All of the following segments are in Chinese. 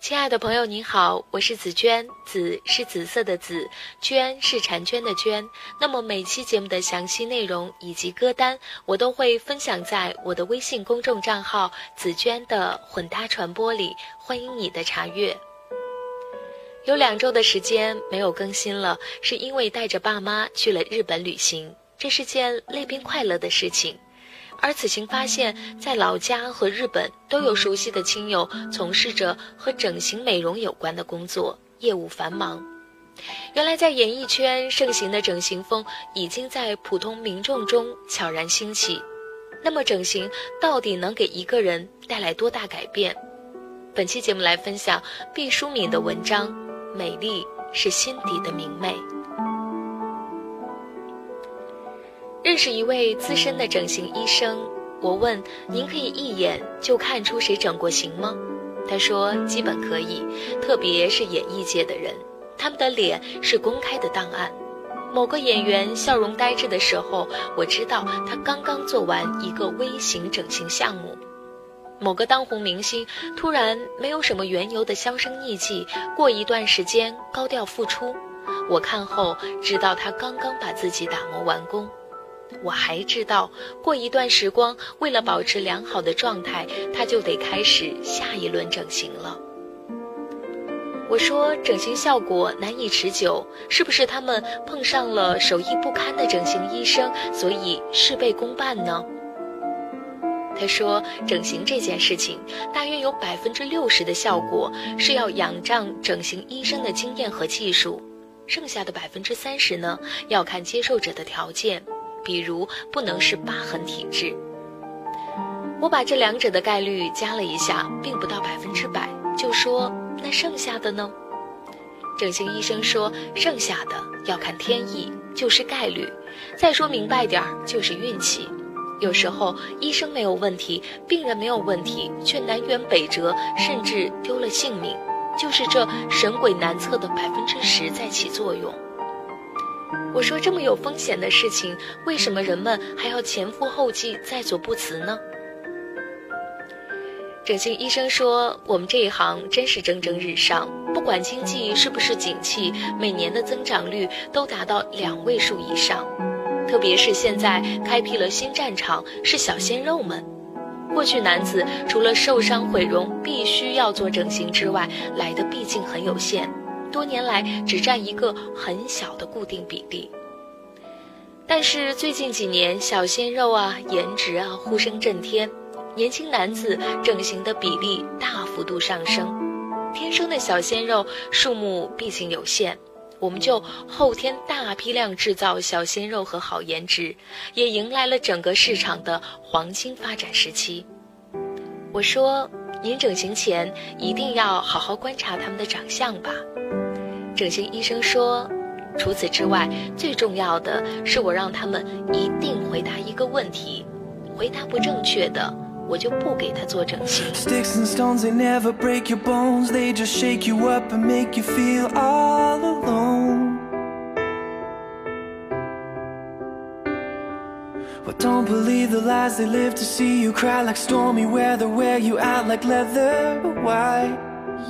亲爱的朋友，您好，我是紫娟，紫是紫色的紫，娟是婵娟的娟。那么每期节目的详细内容以及歌单，我都会分享在我的微信公众账号“紫娟的混搭传播”里，欢迎你的查阅。有两周的时间没有更新了，是因为带着爸妈去了日本旅行，这是件累并快乐的事情。而此行发现，在老家和日本都有熟悉的亲友从事着和整形美容有关的工作，业务繁忙。原来在演艺圈盛行的整形风已经在普通民众中悄然兴起。那么，整形到底能给一个人带来多大改变？本期节目来分享毕淑敏的文章：美丽是心底的明媚。认识一位资深的整形医生，我问：“您可以一眼就看出谁整过形吗？”他说：“基本可以，特别是演艺界的人，他们的脸是公开的档案。某个演员笑容呆滞的时候，我知道他刚刚做完一个微型整形项目；某个当红明星突然没有什么缘由的销声匿迹，过一段时间高调复出，我看后知道他刚刚把自己打磨完工。”我还知道，过一段时光，为了保持良好的状态，他就得开始下一轮整形了。我说，整形效果难以持久，是不是他们碰上了手艺不堪的整形医生，所以事倍功半呢？他说，整形这件事情，大约有百分之六十的效果是要仰仗整形医生的经验和技术，剩下的百分之三十呢，要看接受者的条件。比如不能是疤痕体质，我把这两者的概率加了一下，并不到百分之百，就说那剩下的呢？整形医生说，剩下的要看天意，就是概率。再说明白点儿，就是运气。有时候医生没有问题，病人没有问题，却南辕北辙，甚至丢了性命，就是这神鬼难测的百分之十在起作用。我说这么有风险的事情，为什么人们还要前赴后继、在所不辞呢？整形医生说：“我们这一行真是蒸蒸日上，不管经济是不是景气，每年的增长率都达到两位数以上。特别是现在开辟了新战场，是小鲜肉们。过去男子除了受伤毁容必须要做整形之外，来的毕竟很有限。”多年来只占一个很小的固定比例，但是最近几年小鲜肉啊、颜值啊呼声震天，年轻男子整形的比例大幅度上升。天生的小鲜肉数目毕竟有限，我们就后天大批量制造小鲜肉和好颜值，也迎来了整个市场的黄金发展时期。我说，您整形前一定要好好观察他们的长相吧。整形医生说：“除此之外，最重要的是我让他们一定回答一个问题，回答不正确的，我就不给他做整形。” Don't believe the lies they live to see you cry like stormy weather, wear you out like leather. Why?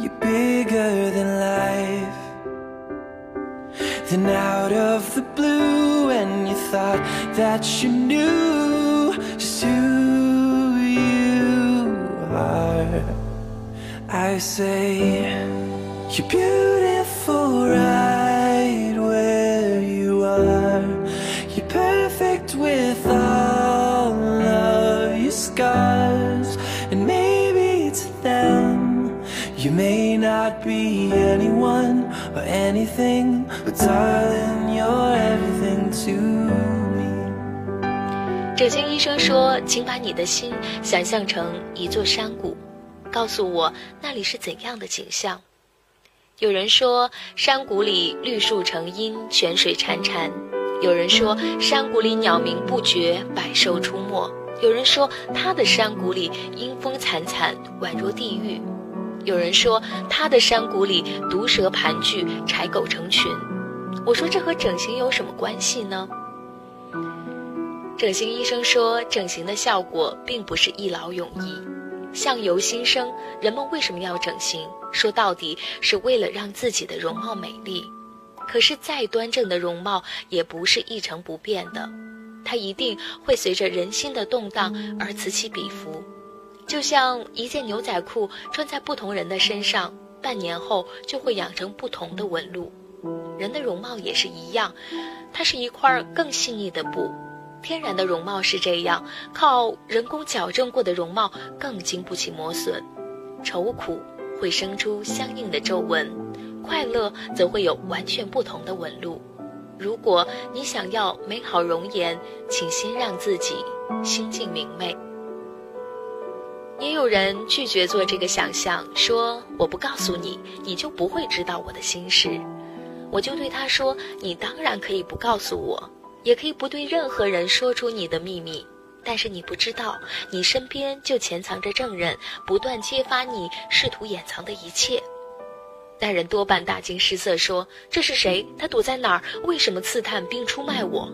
You're bigger than life. Then out of the blue and you thought that you knew just who you are. I say you're beautiful right where you are. You're perfect with all of your scars And maybe it's them. You may not be anyone or anything are in you're everything to me 整形医生说请把你的心想象成一座山谷告诉我那里是怎样的景象有人说山谷里绿树成荫泉水潺潺有人说山谷里鸟鸣不绝百兽出没有人说他的山谷里阴风惨惨宛若地狱有人说他的山谷里毒蛇盘踞，豺狗成群。我说这和整形有什么关系呢？整形医生说，整形的效果并不是一劳永逸。相由心生，人们为什么要整形？说到底是为了让自己的容貌美丽。可是再端正的容貌也不是一成不变的，它一定会随着人心的动荡而此起彼伏。就像一件牛仔裤穿在不同人的身上，半年后就会养成不同的纹路。人的容貌也是一样，它是一块更细腻的布。天然的容貌是这样，靠人工矫正过的容貌更经不起磨损。愁苦会生出相应的皱纹，快乐则会有完全不同的纹路。如果你想要美好容颜，请先让自己心境明媚。也有人拒绝做这个想象，说我不告诉你，你就不会知道我的心事。我就对他说：“你当然可以不告诉我，也可以不对任何人说出你的秘密。但是你不知道，你身边就潜藏着证人，不断揭发你试图掩藏的一切。”那人多半大惊失色，说：“这是谁？他躲在哪儿？为什么刺探并出卖我？”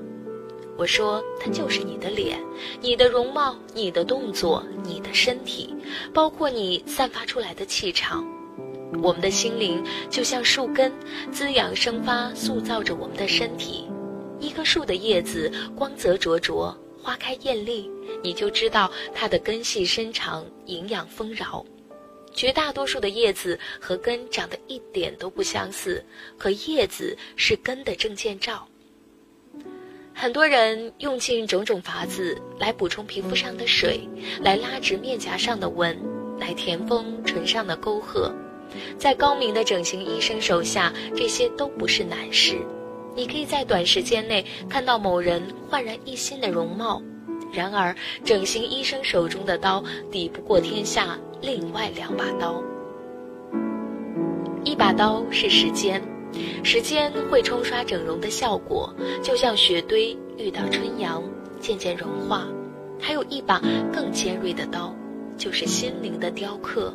我说：“他就是你的脸，你的容貌，你的动作，你的身体，包括你散发出来的气场。”我们的心灵就像树根，滋养生发，塑造着我们的身体。一棵树的叶子光泽灼灼，花开艳丽，你就知道它的根系深长，营养丰饶。绝大多数的叶子和根长得一点都不相似，可叶子是根的证件照。很多人用尽种种法子来补充皮肤上的水，来拉直面颊上的纹，来填丰唇上的沟壑。在高明的整形医生手下，这些都不是难事。你可以在短时间内看到某人焕然一新的容貌。然而，整形医生手中的刀抵不过天下另外两把刀。一把刀是时间，时间会冲刷整容的效果，就像雪堆遇到春阳，渐渐融化。还有一把更尖锐的刀，就是心灵的雕刻。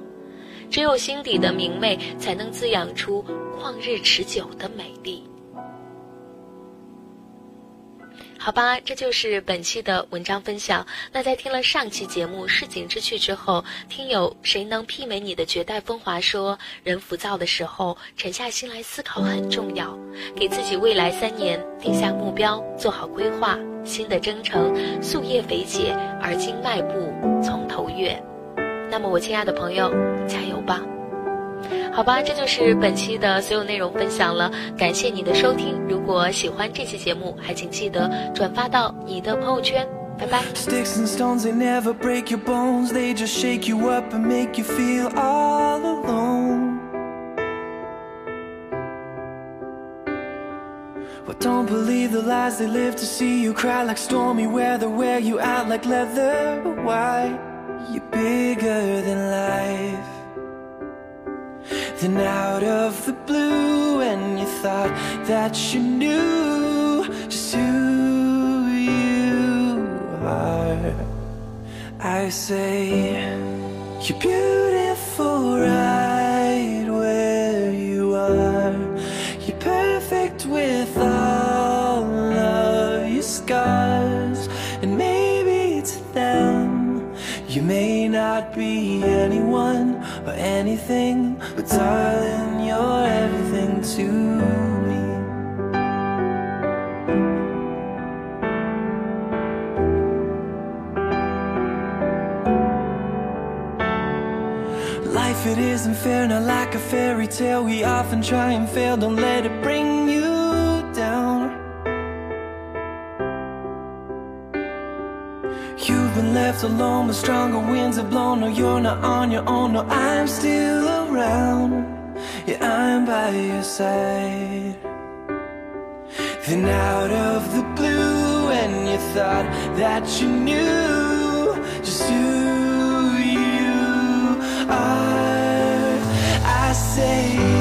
只有心底的明媚，才能滋养出旷日持久的美丽。好吧，这就是本期的文章分享。那在听了上期节目《市井之趣》之后，听友谁能媲美你的绝代风华？说人浮躁的时候，沉下心来思考很重要，给自己未来三年定下目标，做好规划，新的征程，夙夜肥解，而今迈步从头越。那么，我亲爱的朋友，加油吧！好吧，这就是本期的所有内容分享了。感谢你的收听，如果喜欢这期节目，还请记得转发到你的朋友圈。拜拜。You're bigger than life. Then out of the blue, and you thought that you knew just who you are. I say, You're beautiful right anything, but darling, you're everything to me. Life, it isn't fair, not like a fairy tale. We often try and fail, don't let it bring you alone, but stronger winds have blown. No, you're not on your own. No, I'm still around. Yeah, I'm by your side. Then out of the blue, and you thought that you knew just who you are. I say,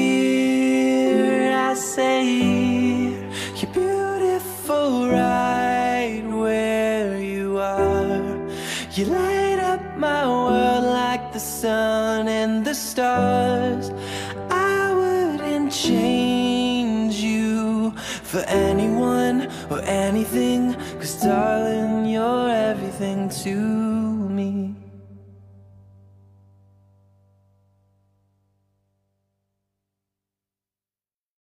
sun and the stars. I wouldn't change you for anyone or anything. Cause darling, you're everything to